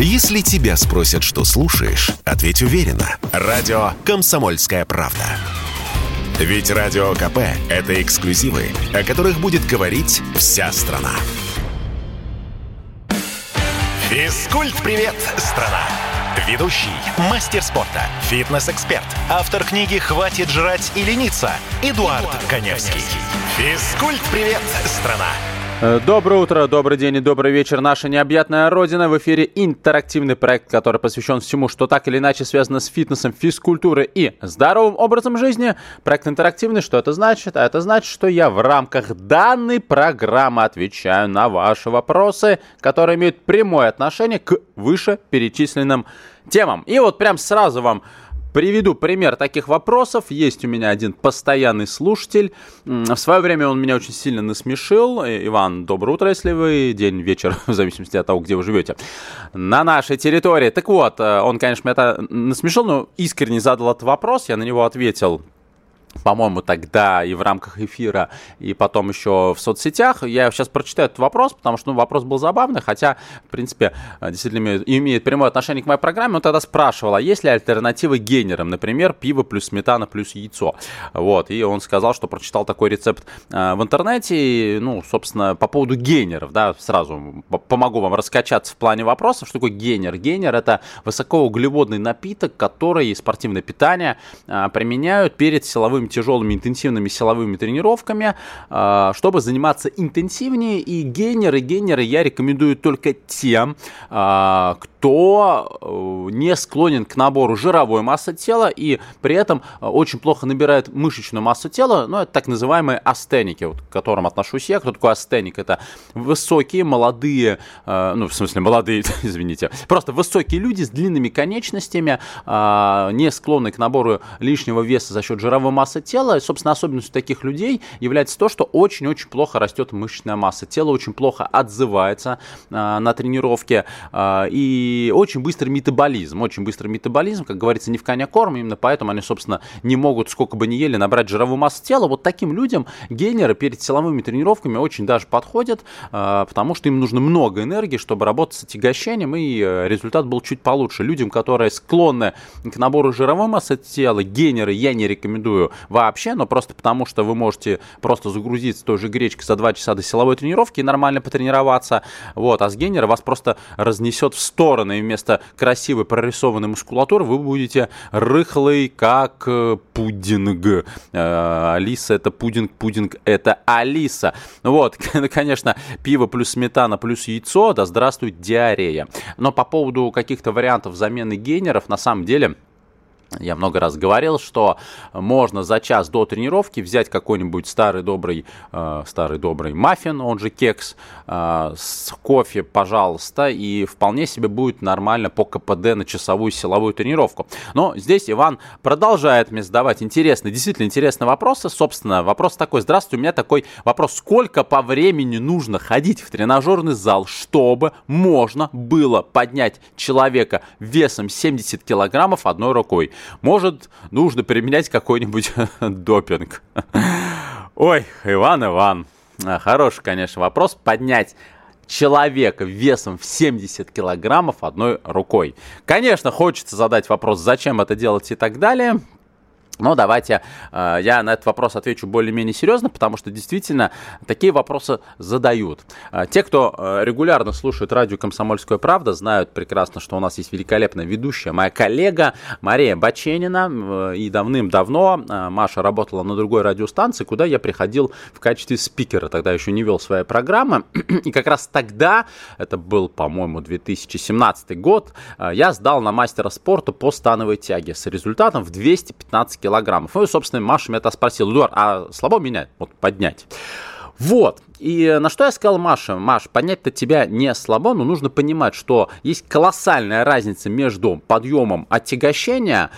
Если тебя спросят, что слушаешь, ответь уверенно. Радио «Комсомольская правда». Ведь Радио КП – это эксклюзивы, о которых будет говорить вся страна. Физкульт-привет, страна! Ведущий, мастер спорта, фитнес-эксперт, автор книги «Хватит жрать и лениться» Эдуард, Эдуард Коневский. Физкульт-привет, страна! Э, доброе утро, добрый день и добрый вечер, наша необъятная родина. В эфире интерактивный проект, который посвящен всему, что так или иначе связано с фитнесом, физкультурой и здоровым образом жизни. Проект интерактивный, что это значит? А это значит, что я в рамках данной программы отвечаю на ваши вопросы, которые имеют прямое отношение к вышеперечисленным темам. И вот прям сразу вам Приведу пример таких вопросов. Есть у меня один постоянный слушатель. В свое время он меня очень сильно насмешил. Иван, доброе утро, если вы день, вечер, в зависимости от того, где вы живете. На нашей территории. Так вот, э, он, конечно, меня насмешил, но искренне задал этот вопрос. Я на него ответил по-моему, тогда и в рамках эфира, и потом еще в соцсетях. Я сейчас прочитаю этот вопрос, потому что ну, вопрос был забавный, хотя, в принципе, действительно имеет, имеет прямое отношение к моей программе. Он тогда спрашивал, а есть ли альтернативы гейнерам, например, пиво плюс сметана плюс яйцо. Вот, и он сказал, что прочитал такой рецепт э, в интернете, и, ну, собственно, по поводу гейнеров, да, сразу помогу вам раскачаться в плане вопросов. Что такое гейнер? Гейнер – это высокоуглеводный напиток, который спортивное питание э, применяют перед силовым тяжелыми интенсивными силовыми тренировками, а, чтобы заниматься интенсивнее. И гейнеры, гейнеры я рекомендую только тем, а, кто э, не склонен к набору жировой массы тела и при этом очень плохо набирает мышечную массу тела, ну, это так называемые астеники, вот, к которым отношусь я. Кто такой астеник? Это высокие, молодые, э, ну, в смысле, молодые, извините, просто высокие люди с длинными конечностями, а, не склонны к набору лишнего веса за счет жировой массы масса тела. Собственно, особенностью таких людей является то, что очень-очень плохо растет мышечная масса. Тело очень плохо отзывается а, на тренировке. А, и очень быстрый метаболизм. Очень быстрый метаболизм, как говорится, не в коня корм. Именно поэтому они, собственно, не могут, сколько бы ни ели, набрать жировую массу тела. Вот таким людям гейнеры перед силовыми тренировками очень даже подходят, а, потому что им нужно много энергии, чтобы работать с отягощением, и э, результат был чуть получше. Людям, которые склонны к набору жировой массы тела, гейнеры я не рекомендую вообще, но просто потому, что вы можете просто загрузиться той же гречкой за 2 часа до силовой тренировки и нормально потренироваться. Вот, а с гейнера вас просто разнесет в стороны, и вместо красивой прорисованной мускулатуры вы будете рыхлый, как э, пудинг. Э, Алиса это пудинг, пудинг это Алиса. Вот, конечно, пиво плюс сметана плюс яйцо, да здравствует диарея. Но по поводу каких-то вариантов замены гейнеров, на самом деле, я много раз говорил, что можно за час до тренировки взять какой-нибудь старый добрый, э, старый добрый маффин, он же кекс, э, с кофе, пожалуйста, и вполне себе будет нормально по КПД на часовую силовую тренировку. Но здесь Иван продолжает мне задавать интересные, действительно интересные вопросы. Собственно, вопрос такой, здравствуйте, у меня такой вопрос, сколько по времени нужно ходить в тренажерный зал, чтобы можно было поднять человека весом 70 килограммов одной рукой? Может, нужно применять какой-нибудь допинг? Ой, Иван, Иван. А, хороший, конечно, вопрос. Поднять человека весом в 70 килограммов одной рукой. Конечно, хочется задать вопрос, зачем это делать и так далее. Но давайте э, я на этот вопрос отвечу более-менее серьезно, потому что действительно такие вопросы задают. Э, те, кто э, регулярно слушает радио «Комсомольская правда», знают прекрасно, что у нас есть великолепная ведущая, моя коллега Мария Баченина. И давным-давно Маша работала на другой радиостанции, куда я приходил в качестве спикера. Тогда еще не вел свои программы. И как раз тогда, это был, по-моему, 2017 год, я сдал на мастера спорта по становой тяге с результатом в 215 километров килограммов. Ну и, собственно, Маша меня спросила, Эдуард, а слабо меня вот поднять? Вот. И на что я сказал Маше, Маш, понять-то тебя не слабо, но нужно понимать, что есть колоссальная разница между подъемом отягощения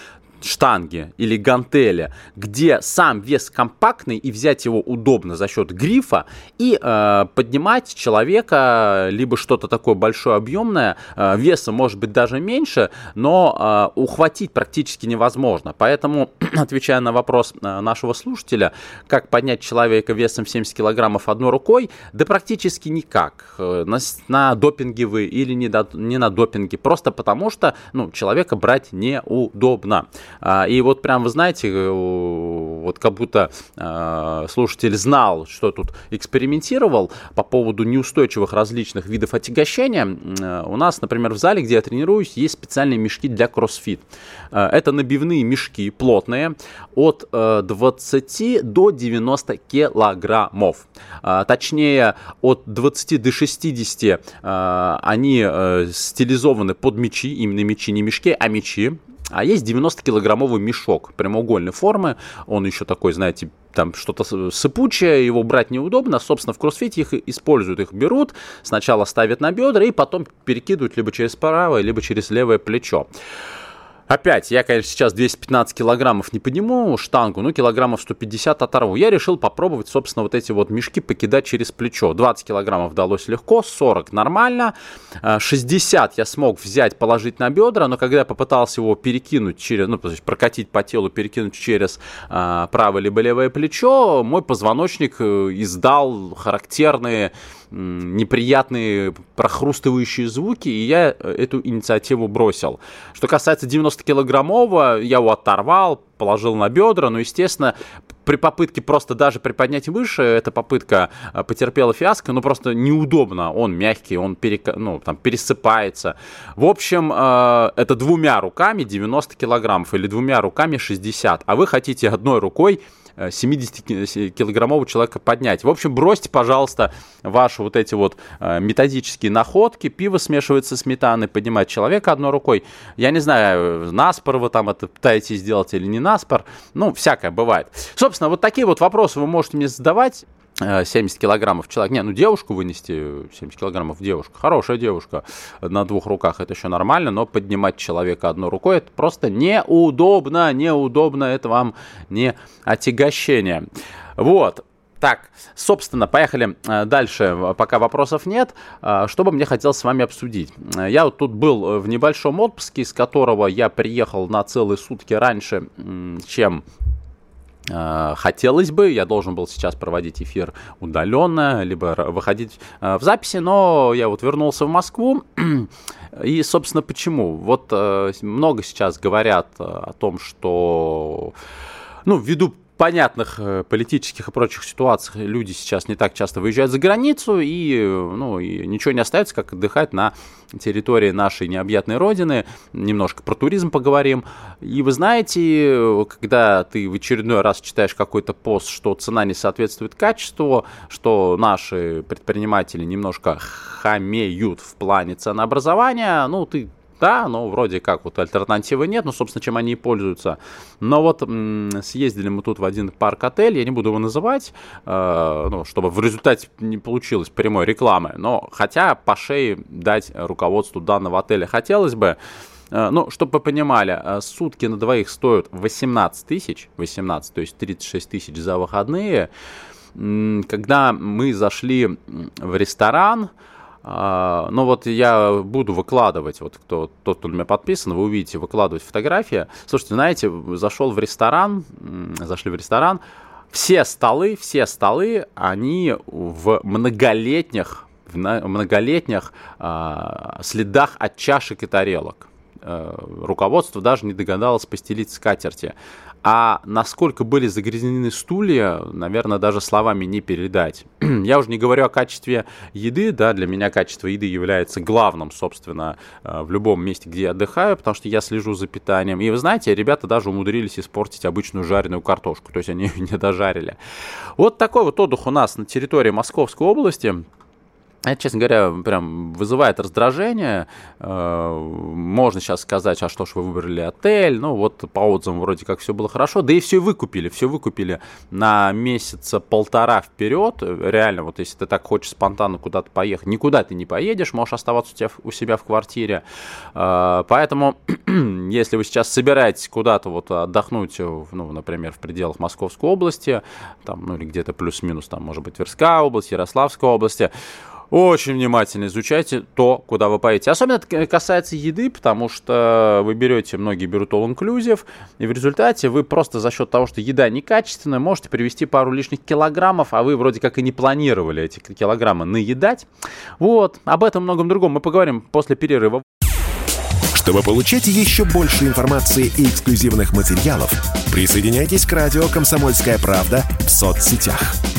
штанги или гантели, где сам вес компактный и взять его удобно за счет грифа и э, поднимать человека, либо что-то такое большое объемное, э, веса может быть даже меньше, но э, ухватить практически невозможно. Поэтому, отвечая на вопрос э, нашего слушателя, как поднять человека весом 70 килограммов одной рукой, да практически никак. Э, на, на допинге вы или не, до, не на допинге, просто потому что ну, человека брать неудобно. А, и вот прям, вы знаете, э, вот как будто а, слушатель знал, что тут экспериментировал по поводу неустойчивых различных видов отягощения. Э, у нас, например, в зале, где я тренируюсь, есть специальные мешки для кроссфит. Э, это набивные мешки, плотные, от 20 до 90 килограммов. Точнее, от 20 до 60 они стилизованы под мечи, именно мечи, не мешки, а мечи. А есть 90-килограммовый мешок прямоугольной формы. Он еще такой, знаете, там что-то сыпучее, его брать неудобно. Собственно, в кроссфите их используют, их берут, сначала ставят на бедра и потом перекидывают либо через правое, либо через левое плечо. Опять, я, конечно, сейчас 215 килограммов не подниму штангу, но килограммов 150 оторву. Я решил попробовать, собственно, вот эти вот мешки покидать через плечо. 20 килограммов далось легко, 40 нормально, 60 я смог взять, положить на бедра, но когда я попытался его перекинуть через, ну, то есть прокатить по телу, перекинуть через а, правое либо левое плечо, мой позвоночник э, издал характерные неприятные прохрустывающие звуки, и я э, эту инициативу бросил. Что касается 90-килограммового, я его оторвал, положил на бедра, но, естественно, при попытке просто даже приподнять выше, эта попытка э, потерпела фиаско, но просто неудобно, он мягкий, он перек... ну, там, пересыпается. В общем, э, это двумя руками 90 килограммов или двумя руками 60, а вы хотите одной рукой 70-килограммового человека поднять. В общем, бросьте, пожалуйста, ваши вот эти вот э, методические находки. Пиво смешивается с сметаной, поднимать человека одной рукой. Я не знаю, наспор вы там это пытаетесь сделать или не наспор. Ну, всякое бывает. Собственно, вот такие вот вопросы вы можете мне задавать. 70 э, килограммов человек. Не, ну девушку вынести, 70 килограммов девушка, хорошая девушка на двух руках, это еще нормально, но поднимать человека одной рукой, это просто неудобно, неудобно, это вам не отягощение. Вот, так, собственно, поехали э, дальше, пока вопросов нет. Э, что бы мне хотелось с вами обсудить? Я вот тут был в небольшом отпуске, из которого я приехал на целые сутки раньше, чем хотелось бы, я должен был сейчас проводить эфир удаленно, либо выходить э, в записи, но я вот вернулся в Москву. И, собственно, почему? Вот э, много сейчас говорят о том, что, ну, ввиду понятных э, политических и прочих ситуациях люди сейчас не так часто выезжают за границу, и, ну, и ничего не остается, как отдыхать на территории нашей необъятной родины. Немножко про туризм поговорим. И вы знаете, когда ты в очередной раз читаешь какой-то пост, что цена не соответствует качеству, что наши предприниматели немножко хамеют в плане ценообразования, ну, ты да, но вроде как вот альтернативы нет, ну, собственно, чем они и пользуются. Но вот съездили мы тут в один парк-отель, я не буду его называть, э, ну, чтобы в результате не получилось прямой рекламы, но хотя по шее дать руководству данного отеля хотелось бы, э, ну, чтобы вы понимали, э, сутки на двоих стоят 18 тысяч, 18, то есть 36 тысяч за выходные. Когда мы зашли в ресторан, а, ну вот я буду выкладывать, вот кто, тот, кто у меня подписан, вы увидите выкладывать фотографии. Слушайте, знаете, зашел в ресторан, зашли в ресторан, все столы, все столы, они в многолетних, в многолетних э, следах от чашек и тарелок. Э, руководство даже не догадалось постелить скатерти. А насколько были загрязнены стулья, наверное, даже словами не передать. Я уже не говорю о качестве еды, да, для меня качество еды является главным, собственно, э, в любом месте, где я отдыхаю, потому что я слежу за питанием. И вы знаете, ребята даже умудрились испортить обычную жареную картошку, то есть они ее не дожарили. Вот такой вот отдых у нас на территории Московской области. Это, честно говоря, прям вызывает раздражение. Э, можно сейчас сказать, а что ж вы выбрали отель. Ну, вот по отзывам вроде как все было хорошо. Да и все выкупили. Все выкупили на месяца полтора вперед. Реально, вот если ты так хочешь спонтанно куда-то поехать, никуда ты не поедешь, можешь оставаться у, тебя, у себя в квартире. Э, поэтому, если вы сейчас собираетесь куда-то вот отдохнуть, ну, например, в пределах Московской области, там, ну, или где-то плюс-минус, там, может быть, Тверская область, Ярославская область, очень внимательно изучайте то, куда вы поедете. Особенно это касается еды, потому что вы берете, многие берут all inclusive, и в результате вы просто за счет того, что еда некачественная, можете привести пару лишних килограммов, а вы вроде как и не планировали эти килограммы наедать. Вот, об этом многом другом мы поговорим после перерыва. Чтобы получать еще больше информации и эксклюзивных материалов, присоединяйтесь к радио «Комсомольская правда» в соцсетях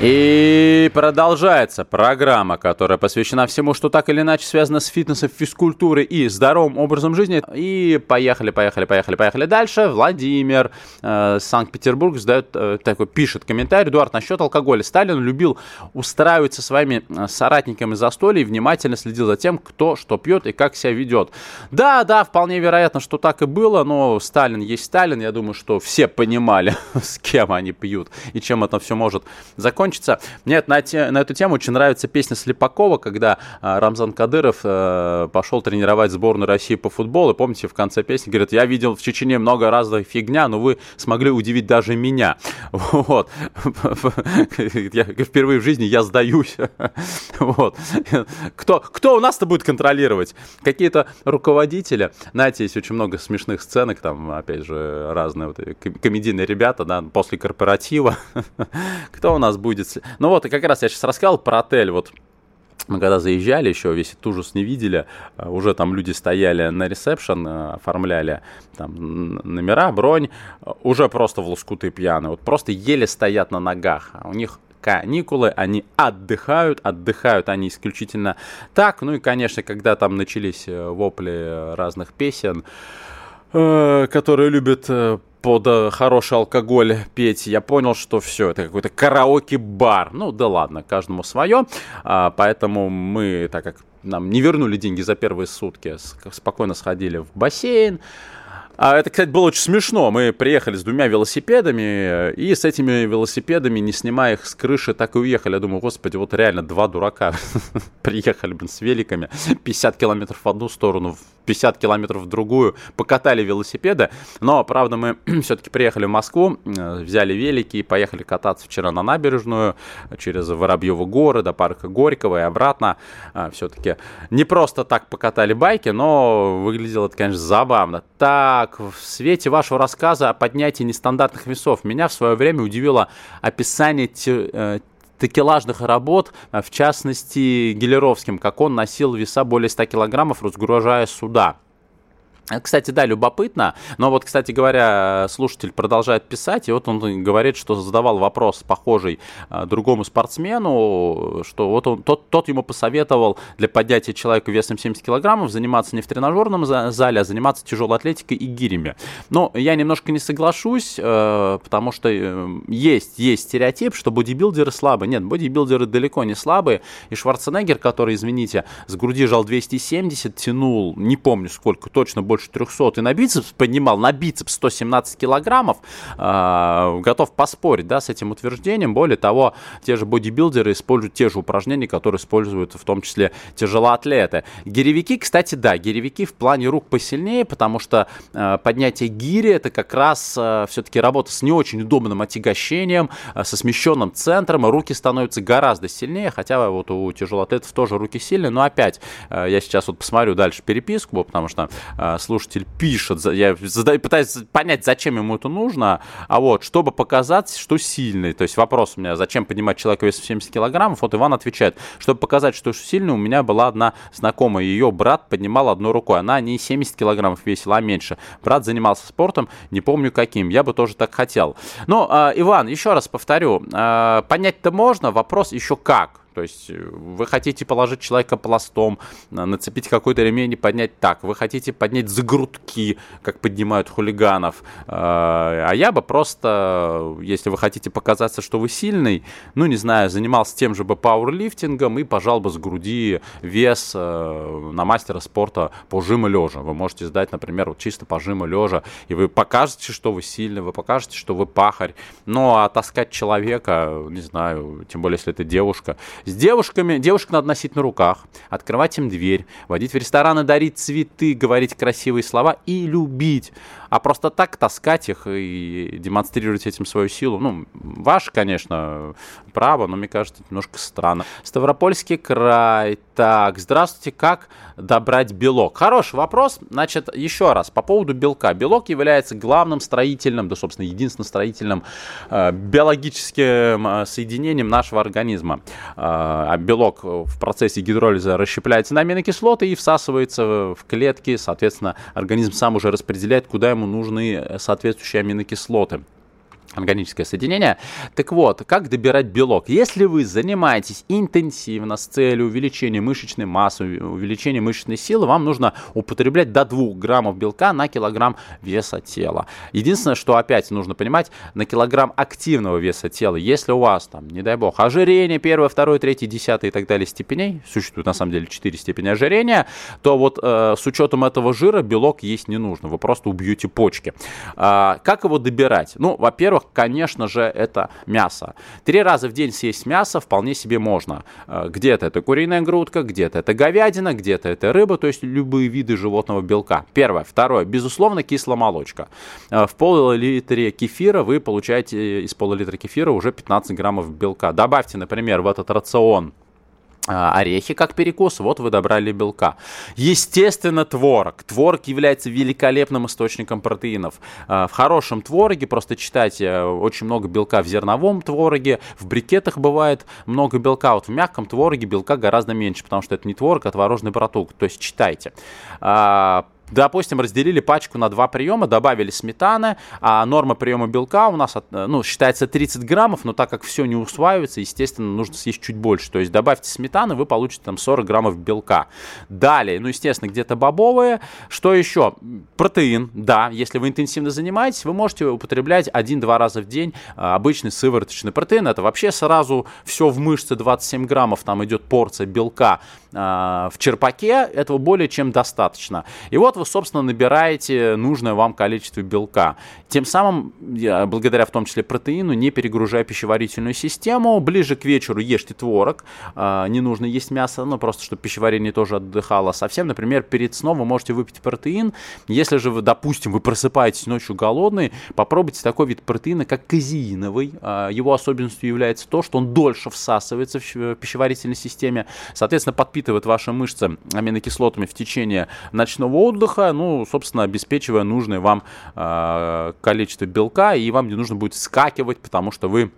И продолжается программа, которая посвящена всему, что так или иначе связано с фитнесом, физкультурой и здоровым образом жизни. И поехали, поехали, поехали, поехали дальше. Владимир, э, Санкт-Петербург, задает, э, такой, пишет комментарий. Эдуард, насчет алкоголя. Сталин любил устраивать со своими э, соратниками застолье и внимательно следил за тем, кто что пьет и как себя ведет. Да, да, вполне вероятно, что так и было, но Сталин есть Сталин. Я думаю, что все понимали, с кем они пьют и чем это все может закончиться закончится. Мне на, те, на эту тему очень нравится песня Слепакова, когда а, Рамзан Кадыров а, пошел тренировать сборную России по футболу. И помните, в конце песни говорит, я видел в Чечне много разных фигня, но вы смогли удивить даже меня. Вот. Я, впервые в жизни я сдаюсь. Вот. Кто, кто у нас-то будет контролировать? Какие-то руководители. Знаете, есть очень много смешных сценок, там, опять же, разные вот, комедийные ребята, да, после корпоратива. Кто у нас будет будет... Ну вот, и как раз я сейчас рассказал про отель, вот мы когда заезжали, еще весь этот ужас не видели, а, уже там люди стояли на ресепшн, а, оформляли там номера, бронь, уже просто в лоскуты пьяные, вот просто еле стоят на ногах, а у них каникулы, они отдыхают, отдыхают они исключительно так, ну и, конечно, когда там начались э, вопли разных песен, э, которые любят э, под э, хороший алкоголь петь, я понял, что все, это какой-то караоке-бар. Ну да ладно, каждому свое. А, поэтому мы, так как нам не вернули деньги за первые сутки, спокойно сходили в бассейн. А это, кстати, было очень смешно. Мы приехали с двумя велосипедами, и с этими велосипедами, не снимая их с крыши, так и уехали. Я думаю, господи, вот реально два дурака приехали, блин, с великами. 50 километров в одну сторону, 50 километров в другую, покатали велосипеды. Но, правда, мы все-таки приехали в Москву, э, взяли велики и поехали кататься вчера на набережную через Воробьевы горы до парка Горького и обратно. А, все-таки не просто так покатали байки, но выглядело это, конечно, забавно. Так, в свете вашего рассказа о поднятии нестандартных весов меня в свое время удивило описание э, такелажных работ, э, в частности, Гелеровским, как он носил веса более 100 килограммов, разгружая суда. Кстати, да, любопытно, но вот, кстати говоря, слушатель продолжает писать, и вот он говорит, что задавал вопрос похожий а, другому спортсмену, что вот он, тот, тот ему посоветовал для поднятия человека весом 70 килограммов заниматься не в тренажерном зале, а заниматься тяжелой атлетикой и гирями. Но я немножко не соглашусь, э, потому что э, есть, есть стереотип, что бодибилдеры слабые. Нет, бодибилдеры далеко не слабые, и Шварценеггер, который, извините, с груди жал 270, тянул, не помню сколько, точно больше больше 300 и на бицепс поднимал, на бицепс 117 килограммов, э, готов поспорить, да, с этим утверждением. Более того, те же бодибилдеры используют те же упражнения, которые используют в том числе тяжелоатлеты. Гиревики, кстати, да, гиревики в плане рук посильнее, потому что э, поднятие гири это как раз э, все-таки работа с не очень удобным отягощением, э, со смещенным центром, и руки становятся гораздо сильнее, хотя вот у тяжелоатлетов тоже руки сильные, но опять, э, я сейчас вот посмотрю дальше переписку, потому что слушатель пишет, я задаю, пытаюсь понять, зачем ему это нужно, а вот, чтобы показать, что сильный. То есть вопрос у меня, зачем поднимать человека весом 70 килограммов? Вот Иван отвечает, чтобы показать, что сильный, у меня была одна знакомая, ее брат поднимал одной рукой, она не 70 килограммов весила, а меньше. Брат занимался спортом, не помню каким, я бы тоже так хотел. Но, э, Иван, еще раз повторю, э, понять-то можно, вопрос еще как. То есть э, вы хотите положить человека пластом, нацепить какой-то ремень и поднять так. Вы хотите поднять за грудки, как поднимают хулиганов. А я бы просто, если вы хотите показаться, что вы сильный, ну, не знаю, занимался тем же бы пауэрлифтингом и пожал бы с груди вес э, на мастера спорта по жиму лежа. Вы можете сдать, например, вот чисто по жиму лежа, и вы покажете, что вы сильный, вы покажете, что вы пахарь. Ну, а таскать человека, не знаю, тем более, если это девушка, с девушками, девушек надо носить на руках, открывать им дверь, водить в рестораны, дарить цветы, говорить красивые слова и любить. А просто так таскать их и демонстрировать этим свою силу, ну, ваше, конечно, право, но мне кажется, это немножко странно. Ставропольский край. Так, здравствуйте, как добрать белок? Хороший вопрос. Значит, еще раз, по поводу белка. Белок является главным строительным, да, собственно, единственным строительным э, биологическим э, соединением нашего организма. Э, а белок в процессе гидролиза расщепляется на аминокислоты и всасывается в клетки. Соответственно, организм сам уже распределяет, куда ему нужны соответствующие аминокислоты органическое соединение. Так вот, как добирать белок? Если вы занимаетесь интенсивно с целью увеличения мышечной массы, увеличения мышечной силы, вам нужно употреблять до 2 граммов белка на килограмм веса тела. Единственное, что опять нужно понимать, на килограмм активного веса тела, если у вас там, не дай бог, ожирение первое, второе, третье, десятое и так далее степеней, существует на самом деле 4 степени ожирения, то вот э, с учетом этого жира белок есть не нужно, вы просто убьете почки. А, как его добирать? Ну, во-первых, конечно же, это мясо. Три раза в день съесть мясо вполне себе можно. Э, где-то это куриная грудка, где-то это говядина, где-то это рыба, то есть любые виды животного белка. Первое. Второе. Безусловно, кисломолочка. Э, в пол-литре кефира вы получаете из пол-литра кефира уже 15 граммов белка. Добавьте, например, в этот рацион орехи как перекус, вот вы добрали белка. Естественно, творог. Творог является великолепным источником протеинов. А, в хорошем твороге, просто читайте, э, очень много белка в зерновом твороге, в брикетах бывает много белка, вот в мягком твороге белка гораздо меньше, потому что это не творог, а творожный продукт, то есть читайте. Допустим, разделили пачку на два приема, добавили сметаны, а норма приема белка у нас ну, считается 30 граммов, но так как все не усваивается, естественно, нужно съесть чуть больше. То есть добавьте сметаны, вы получите там 40 граммов белка. Далее, ну, естественно, где-то бобовые. Что еще? Протеин, да, если вы интенсивно занимаетесь, вы можете употреблять 1-2 раза в день а, обычный сывороточный протеин. Это вообще сразу все в мышце 27 граммов, там идет порция белка в черпаке, этого более чем достаточно. И вот вы, собственно, набираете нужное вам количество белка. Тем самым, благодаря в том числе протеину, не перегружая пищеварительную систему, ближе к вечеру ешьте творог, а, не нужно есть мясо, ну просто чтобы пищеварение тоже отдыхало совсем. Например, перед сном вы можете выпить протеин. Если же вы, допустим, вы просыпаетесь ночью голодный, попробуйте такой вид протеина, как казеиновый. А, его особенностью является то, что он дольше всасывается в пищеварительной системе, соответственно, подпитывает ваши мышцы аминокислотами в течение ночного отдыха, ну, собственно, обеспечивая нужное вам э, количество белка, и вам не нужно будет скакивать, потому что вы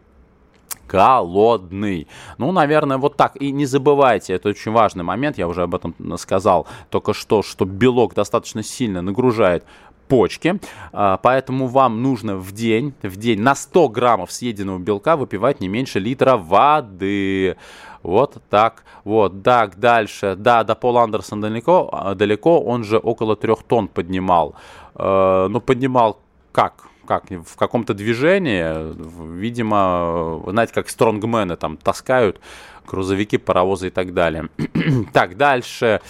голодный. Ну, наверное, вот так. И не забывайте, это очень важный момент, я уже об этом сказал только что, что белок достаточно сильно нагружает почки, а, поэтому вам нужно в день, в день на 100 граммов съеденного белка выпивать не меньше литра воды. Вот так. Вот, так, дальше. Да, до Пол Андерсон далеко, а, далеко, он же около трех тонн поднимал. Э, ну, поднимал как? как, в каком-то движении, видимо, знаете, как стронгмены там таскают грузовики, паровозы и так далее. так, дальше.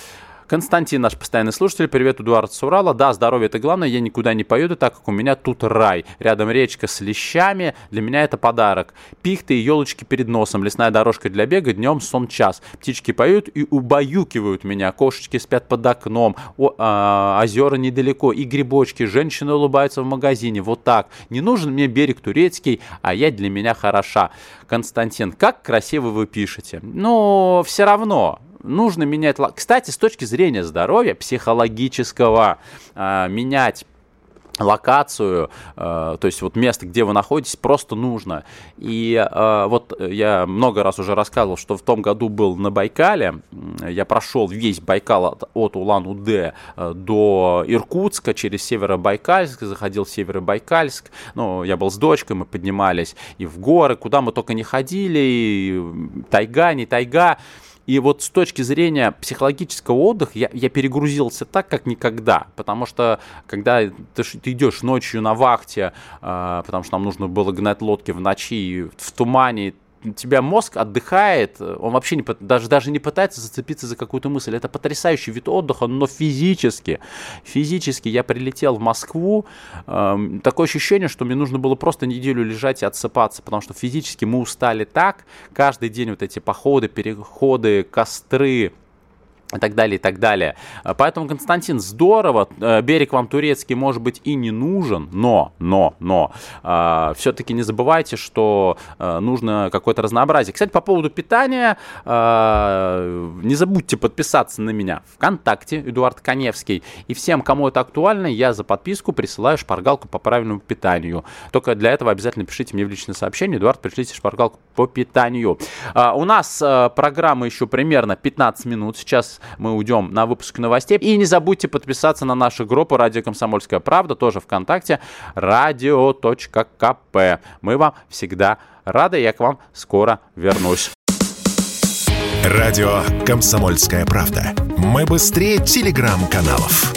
Константин, наш постоянный слушатель, привет, Эдуард с Урала. Да, здоровье это главное, я никуда не поеду, так как у меня тут рай. Рядом речка с лещами, для меня это подарок. Пихты и елочки перед носом, лесная дорожка для бега, днем сон час. Птички поют и убаюкивают меня, кошечки спят под окном, о, а, озера недалеко и грибочки, женщины улыбаются в магазине, вот так. Не нужен мне берег турецкий, а я для меня хороша. Константин, как красиво вы пишете. Но все равно, нужно менять... Кстати, с точки зрения здоровья психологического, э, менять локацию, э, то есть вот место, где вы находитесь, просто нужно. И э, вот я много раз уже рассказывал, что в том году был на Байкале, я прошел весь Байкал от, Улан-Удэ до Иркутска через Северобайкальск, заходил в Северобайкальск, ну, я был с дочкой, мы поднимались и в горы, куда мы только не ходили, и тайга, не тайга, и вот с точки зрения психологического отдыха я, я перегрузился так, как никогда. Потому что когда ты, ты идешь ночью на вахте, э, потому что нам нужно было гнать лодки в ночи, в тумане, тебя мозг отдыхает, он вообще не, даже, даже не пытается зацепиться за какую-то мысль. Это потрясающий вид отдыха, но физически, физически я прилетел в Москву, э, такое ощущение, что мне нужно было просто неделю лежать и отсыпаться, потому что физически мы устали так, каждый день вот эти походы, переходы, костры, и так далее, и так далее. А, поэтому, Константин, здорово, э, берег вам турецкий, может быть, и не нужен, но, но, но, э, все-таки не забывайте, что э, нужно какое-то разнообразие. Кстати, по поводу питания, э, не забудьте подписаться на меня ВКонтакте, Эдуард Коневский, и всем, кому это актуально, я за подписку присылаю шпаргалку по правильному питанию. Только для этого обязательно пишите мне в личное сообщение, Эдуард, пришлите шпаргалку по питанию. Э, у нас э, программа еще примерно 15 минут, сейчас мы уйдем на выпуск новостей. И не забудьте подписаться на нашу группу «Радио Комсомольская правда», тоже ВКонтакте, radio.kp. Мы вам всегда рады, я к вам скоро вернусь. Радио «Комсомольская правда». Мы быстрее телеграм-каналов.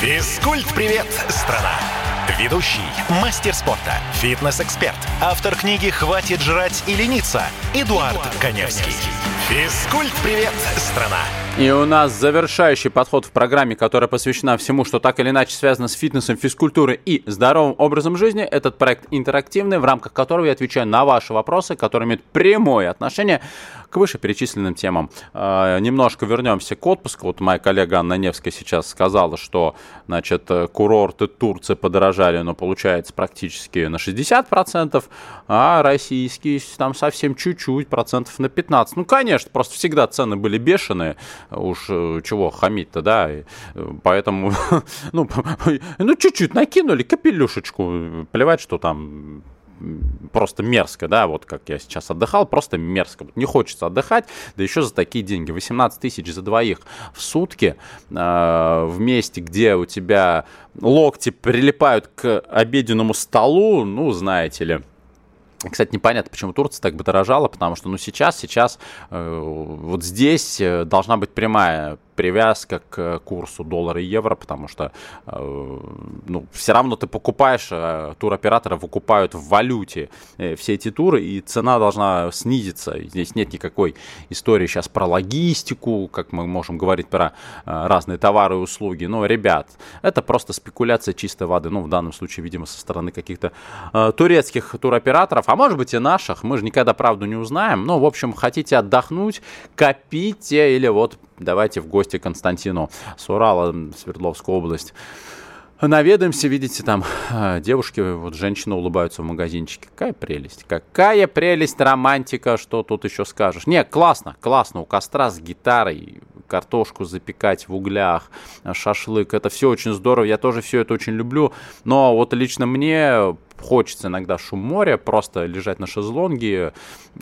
Физкульт-привет, страна! Ведущий, мастер спорта, фитнес-эксперт, автор книги «Хватит жрать и лениться» Эдуард, Эдуард Коневский. Физкульт-привет, страна! И у нас завершающий подход в программе, которая посвящена всему, что так или иначе связано с фитнесом, физкультурой и здоровым образом жизни. Этот проект интерактивный, в рамках которого я отвечаю на ваши вопросы, которые имеют прямое отношение к вышеперечисленным темам. Э, немножко вернемся к отпуску. Вот моя коллега Анна Невская сейчас сказала, что значит, курорты Турции подорожали, но получается практически на 60%, а российские там совсем чуть-чуть, процентов на 15%. Ну, конечно, просто всегда цены были бешеные уж э, чего хамить-то, да, и, э, поэтому, ну, ну, чуть-чуть накинули капелюшечку, плевать, что там просто мерзко, да, вот как я сейчас отдыхал, просто мерзко. Не хочется отдыхать, да еще за такие деньги. 18 тысяч за двоих в сутки э, в месте, где у тебя локти прилипают к обеденному столу, ну, знаете ли, кстати, непонятно, почему Турция так бы дорожала, потому что, ну, сейчас, сейчас э, вот здесь э, должна быть прямая привязка к курсу доллара и евро, потому что э, ну, все равно ты покупаешь, э, туроператоры выкупают в валюте э, все эти туры, и цена должна снизиться. Здесь нет никакой истории сейчас про логистику, как мы можем говорить про разные товары и услуги. Но, ребят, это просто спекуляция чистой воды. Ну, в данном случае, видимо, со стороны каких-то турецких туроператоров, а может быть и наших. Мы же никогда правду не узнаем. Ну, в общем, хотите отдохнуть, копите или вот давайте в гости Константину с Урала, Свердловская область. Наведаемся, видите, там а, девушки, вот женщины улыбаются в магазинчике. Какая прелесть, какая прелесть, романтика, что тут еще скажешь. Не, классно, классно, у костра с гитарой, картошку запекать в углях, шашлык, это все очень здорово, я тоже все это очень люблю, но вот лично мне хочется иногда шум моря, просто лежать на шезлонге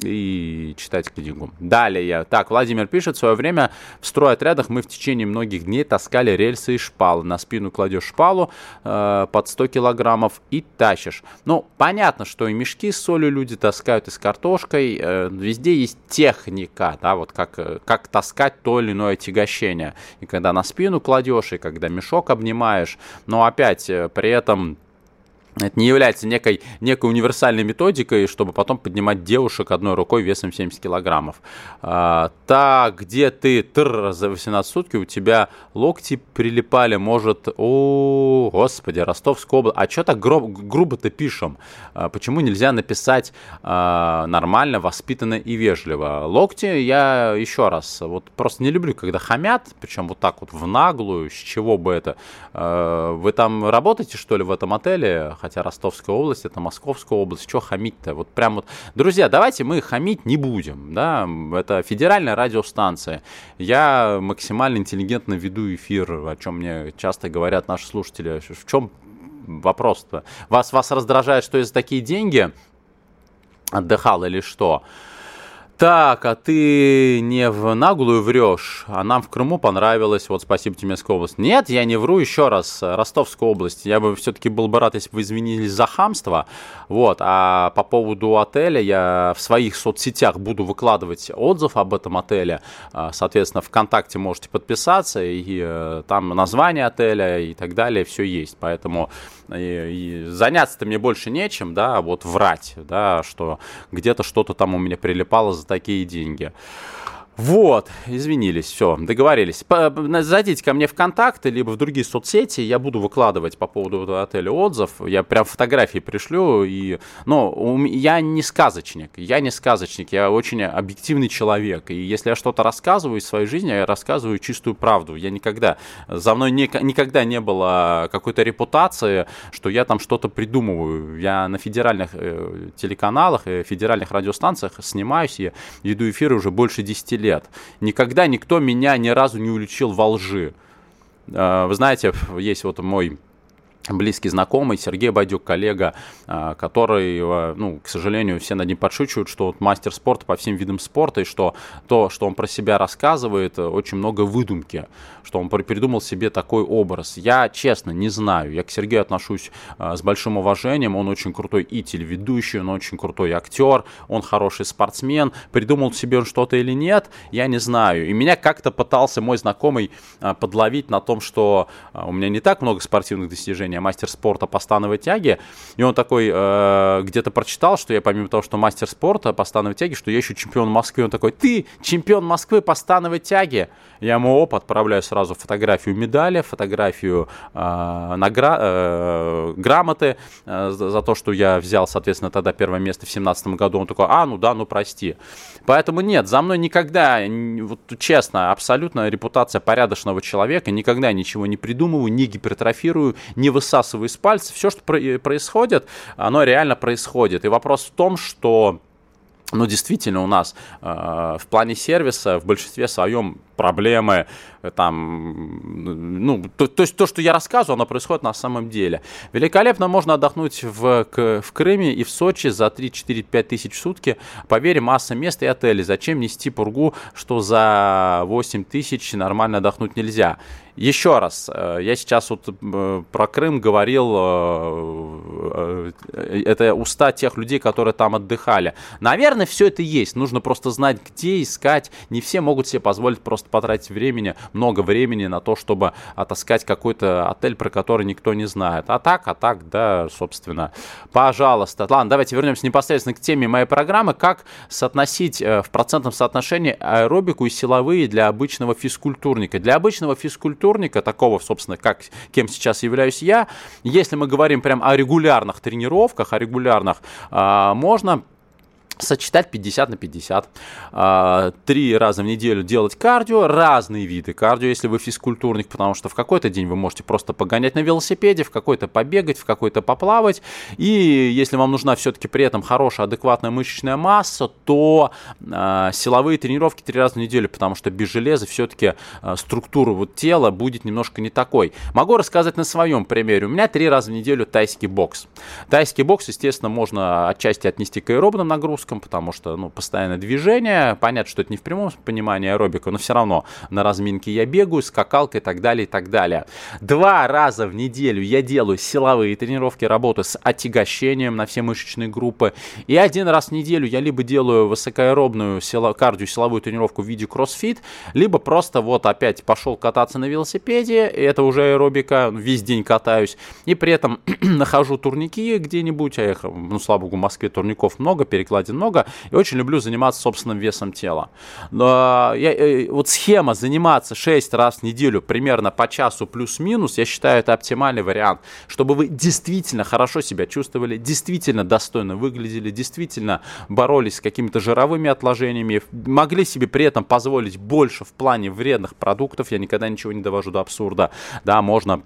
и читать книгу. Далее. Так, Владимир пишет, в свое время в стройотрядах мы в течение многих дней таскали рельсы и шпалы. На спину кладешь шпалу э, под 100 килограммов и тащишь. Ну, понятно, что и мешки с солью люди таскают, и с картошкой. Э, везде есть техника, да, вот как, э, как таскать то или иное отягощение. И когда на спину кладешь, и когда мешок обнимаешь. Но опять, э, при этом это не является некой, некой универсальной методикой, чтобы потом поднимать девушек одной рукой весом 70 килограммов. А, так, где ты тр за 18 сутки, у тебя локти прилипали, может, о, господи, Ростовская область. А что так гру- грубо-то пишем? А, почему нельзя написать а, нормально, воспитанно и вежливо? Локти я еще раз, вот просто не люблю, когда хамят, причем вот так вот в наглую, с чего бы это. А, вы там работаете, что ли, в этом отеле? Хотя Ростовская область это Московская область, что хамить-то? Вот прям вот, друзья, давайте мы хамить не будем, да, это федеральная радиостанция. Я максимально интеллигентно веду эфир, о чем мне часто говорят наши слушатели. В чем вопрос-то? Вас, вас раздражает, что из такие деньги отдыхал или что? Так, а ты не в наглую врешь, а нам в Крыму понравилось, вот спасибо Тюменская область. Нет, я не вру, еще раз, Ростовская область. Я бы все-таки был бы рад, если бы вы извинились за хамство. Вот, а по поводу отеля я в своих соцсетях буду выкладывать отзыв об этом отеле. А, соответственно, ВКонтакте можете подписаться, и э, там название отеля и так далее, все есть. Поэтому и, заняться-то мне больше нечем, да, вот врать, да, что где-то что-то там у меня прилипало за такие деньги. Вот, извинились, все, договорились. Зайдите ко мне в контакты, либо в другие соцсети, я буду выкладывать по поводу этого отеля отзыв, я прям фотографии пришлю, и, ну, я не сказочник, я не сказочник, я очень объективный человек, и если я что-то рассказываю из своей жизни, я рассказываю чистую правду, я никогда, за мной не, никогда не было какой-то репутации, что я там что-то придумываю, я на федеральных э, телеканалах, э, федеральных радиостанциях снимаюсь, я веду эфиры уже больше 10 лет, лет. Никогда никто меня ни разу не уличил во лжи. А, вы знаете, есть вот мой близкий знакомый, Сергей Байдюк, коллега, а, который, а, ну, к сожалению, все над ним подшучивают, что вот мастер спорта по всем видам спорта, и что то, что он про себя рассказывает, очень много выдумки, что он придумал себе такой образ. Я, честно, не знаю. Я к Сергею отношусь а, с большим уважением. Он очень крутой и телеведущий, он очень крутой актер, он хороший спортсмен. Придумал себе он что-то или нет, я не знаю. И меня как-то пытался мой знакомый подловить на том, что у меня не так много спортивных достижений, образования, мастер спорта по становой тяге. И он такой э, где-то прочитал, что я помимо того, что мастер спорта по становой тяге, что я еще чемпион Москвы. Он такой, ты чемпион Москвы по становой тяге. Я ему оп, отправляю сразу фотографию медали, фотографию э, награ- э, грамоты э, за, то, что я взял, соответственно, тогда первое место в 2017 году. Он такой, а, ну да, ну прости. Поэтому нет, за мной никогда, вот честно, абсолютно репутация порядочного человека, никогда ничего не придумываю, не гипертрофирую, не высасываю из пальца. Все, что происходит, оно реально происходит. И вопрос в том, что ну, действительно, у нас э, в плане сервиса в большинстве своем проблемы, э, там, ну, то, то есть то, что я рассказываю, оно происходит на самом деле. Великолепно можно отдохнуть в, к, в Крыме и в Сочи за 3-4-5 тысяч в сутки. Поверь, масса мест и отелей. Зачем нести пургу, что за 8 тысяч нормально отдохнуть нельзя? Еще раз, э, я сейчас вот э, про Крым говорил, это уста тех людей, которые там отдыхали. Наверное, все это есть. Нужно просто знать, где искать. Не все могут себе позволить просто просто потратить времени, много времени на то, чтобы отыскать какой-то отель, про который никто не знает. А так, а так, да, собственно, пожалуйста. Ладно, давайте вернемся непосредственно к теме моей программы. Как соотносить э, в процентном соотношении аэробику и силовые для обычного физкультурника? Для обычного физкультурника, такого, собственно, как кем сейчас являюсь я, если мы говорим прям о регулярных тренировках, о регулярных, а, можно сочетать 50 на 50. А, три раза в неделю делать кардио, разные виды кардио, если вы физкультурник, потому что в какой-то день вы можете просто погонять на велосипеде, в какой-то побегать, в какой-то поплавать. И если вам нужна все-таки при этом хорошая, адекватная мышечная масса, то э, силовые тренировки три раза в неделю, потому что без железа все-таки э, структура вот тела будет немножко не такой. Могу рассказать на своем примере. У меня три раза в неделю тайский бокс. Тайский бокс, естественно, можно отчасти отнести к аэробным нагрузкам, нагрузкам, потому что, ну, постоянное движение. Понятно, что это не в прямом понимании аэробика, но все равно на разминке я бегаю, скакалка и так далее, и так далее. Два раза в неделю я делаю силовые тренировки, работаю с отягощением на все мышечные группы. И один раз в неделю я либо делаю высокоаэробную сило, кардио силовую тренировку в виде кроссфит, либо просто вот опять пошел кататься на велосипеде, это уже аэробика, весь день катаюсь, и при этом нахожу турники где-нибудь, а их, ну, слава богу, в Москве турников много, перекладин много, и очень люблю заниматься собственным весом тела. Но я, э, вот схема заниматься 6 раз в неделю примерно по часу плюс-минус, я считаю, это оптимальный вариант, чтобы вы действительно хорошо себя чувствовали, действительно достойно выглядели, действительно боролись с какими-то жировыми отложениями, могли себе при этом позволить больше в плане вредных продуктов, я никогда ничего не довожу до абсурда, да, можно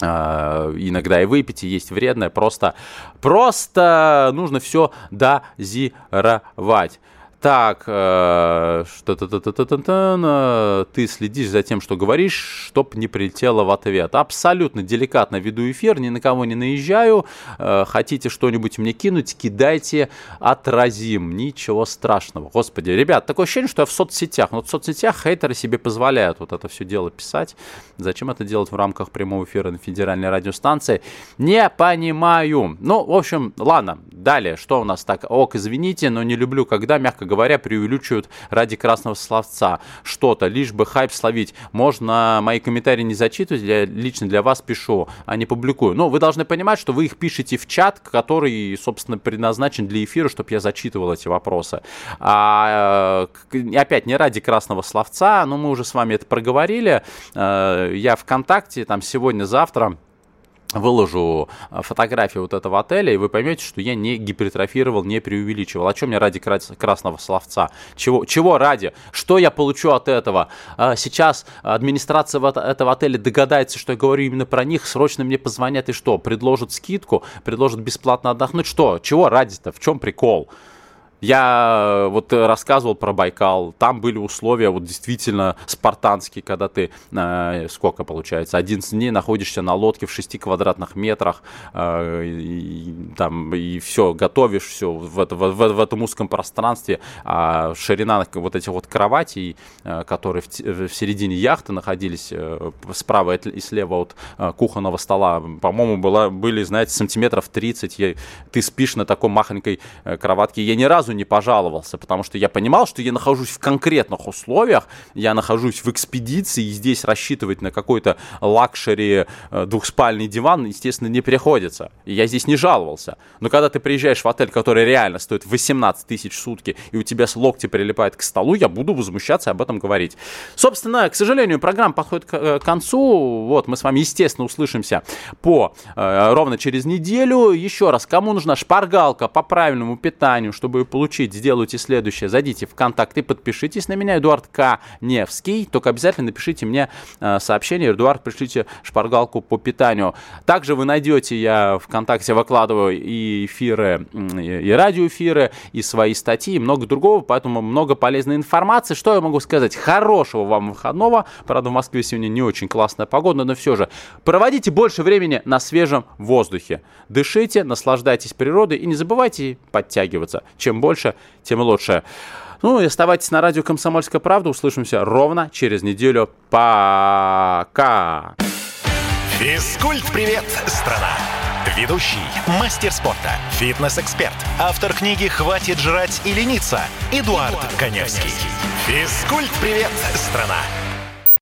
иногда и выпить, и есть вредное. Просто, просто нужно все дозировать так, э, что-то ты следишь за тем, что говоришь, чтоб не прилетело в ответ. Абсолютно деликатно веду эфир, ни на кого не наезжаю. Э, хотите что-нибудь мне кинуть, кидайте, отразим. Ничего страшного. Господи, ребят, такое ощущение, что я в соцсетях. Но в соцсетях хейтеры себе позволяют вот это все дело писать. Зачем это делать в рамках прямого эфира на федеральной радиостанции? Не понимаю. Ну, в общем, ладно. Далее, что у нас так? Ок, извините, но не люблю, когда, мягко говоря, говоря, преувеличивают ради красного словца что-то, лишь бы хайп словить. Можно мои комментарии не зачитывать, я лично для вас пишу, а не публикую. Но вы должны понимать, что вы их пишете в чат, который, собственно, предназначен для эфира, чтобы я зачитывал эти вопросы. А, опять, не ради красного словца, но мы уже с вами это проговорили. Э, я ВКонтакте, там сегодня-завтра выложу э, фотографию вот этого отеля, и вы поймете, что я не гипертрофировал, не преувеличивал. О чем мне ради красного словца? Чего, чего ради? Что я получу от этого? А, сейчас администрация этого отеля догадается, что я говорю именно про них, срочно мне позвонят и что? Предложат скидку, предложат бесплатно отдохнуть. Что? Чего ради-то? В чем прикол? Я э, вот э, рассказывал про Байкал, там были условия вот действительно спартанские, когда ты, э, сколько получается, 11 дней находишься на лодке в 6 квадратных метрах, э, и, там, и все, готовишь все в, в, в, в этом узком пространстве, а ширина вот этих вот кроватей, э, которые в, в середине яхты находились, э, справа и слева от э, кухонного стола, по-моему, была, были, знаете, сантиметров 30, я, ты спишь на такой махонькой э, кроватке, я ни разу не пожаловался, потому что я понимал, что я нахожусь в конкретных условиях, я нахожусь в экспедиции, и здесь рассчитывать на какой-то luxury э, двухспальный диван, естественно, не приходится. И я здесь не жаловался. Но когда ты приезжаешь в отель, который реально стоит 18 тысяч в сутки, и у тебя с локти прилипает к столу, я буду возмущаться и об этом говорить. Собственно, к сожалению, программа подходит к, э, концу. Вот, мы с вами, естественно, услышимся по э, ровно через неделю. Еще раз, кому нужна шпаргалка по правильному питанию, чтобы получить сделайте следующее. Зайдите в контакты, подпишитесь на меня, Эдуард К. Невский. Только обязательно напишите мне э, сообщение. Эдуард, пришлите шпаргалку по питанию. Также вы найдете, я ВКонтакте выкладываю и эфиры, и радиоэфиры, и свои статьи, и много другого, поэтому много полезной информации. Что я могу сказать? Хорошего вам выходного. Правда, в Москве сегодня не очень классная погода, но все же. Проводите больше времени на свежем воздухе. Дышите, наслаждайтесь природой и не забывайте подтягиваться. Чем больше тем лучше. Ну и оставайтесь на радио «Комсомольская правда». Услышимся ровно через неделю. Пока! Физкульт-привет, страна! Ведущий, мастер спорта, фитнес-эксперт, автор книги «Хватит жрать и лениться» Эдуард, Эдуард Коневский. Физкульт-привет, страна!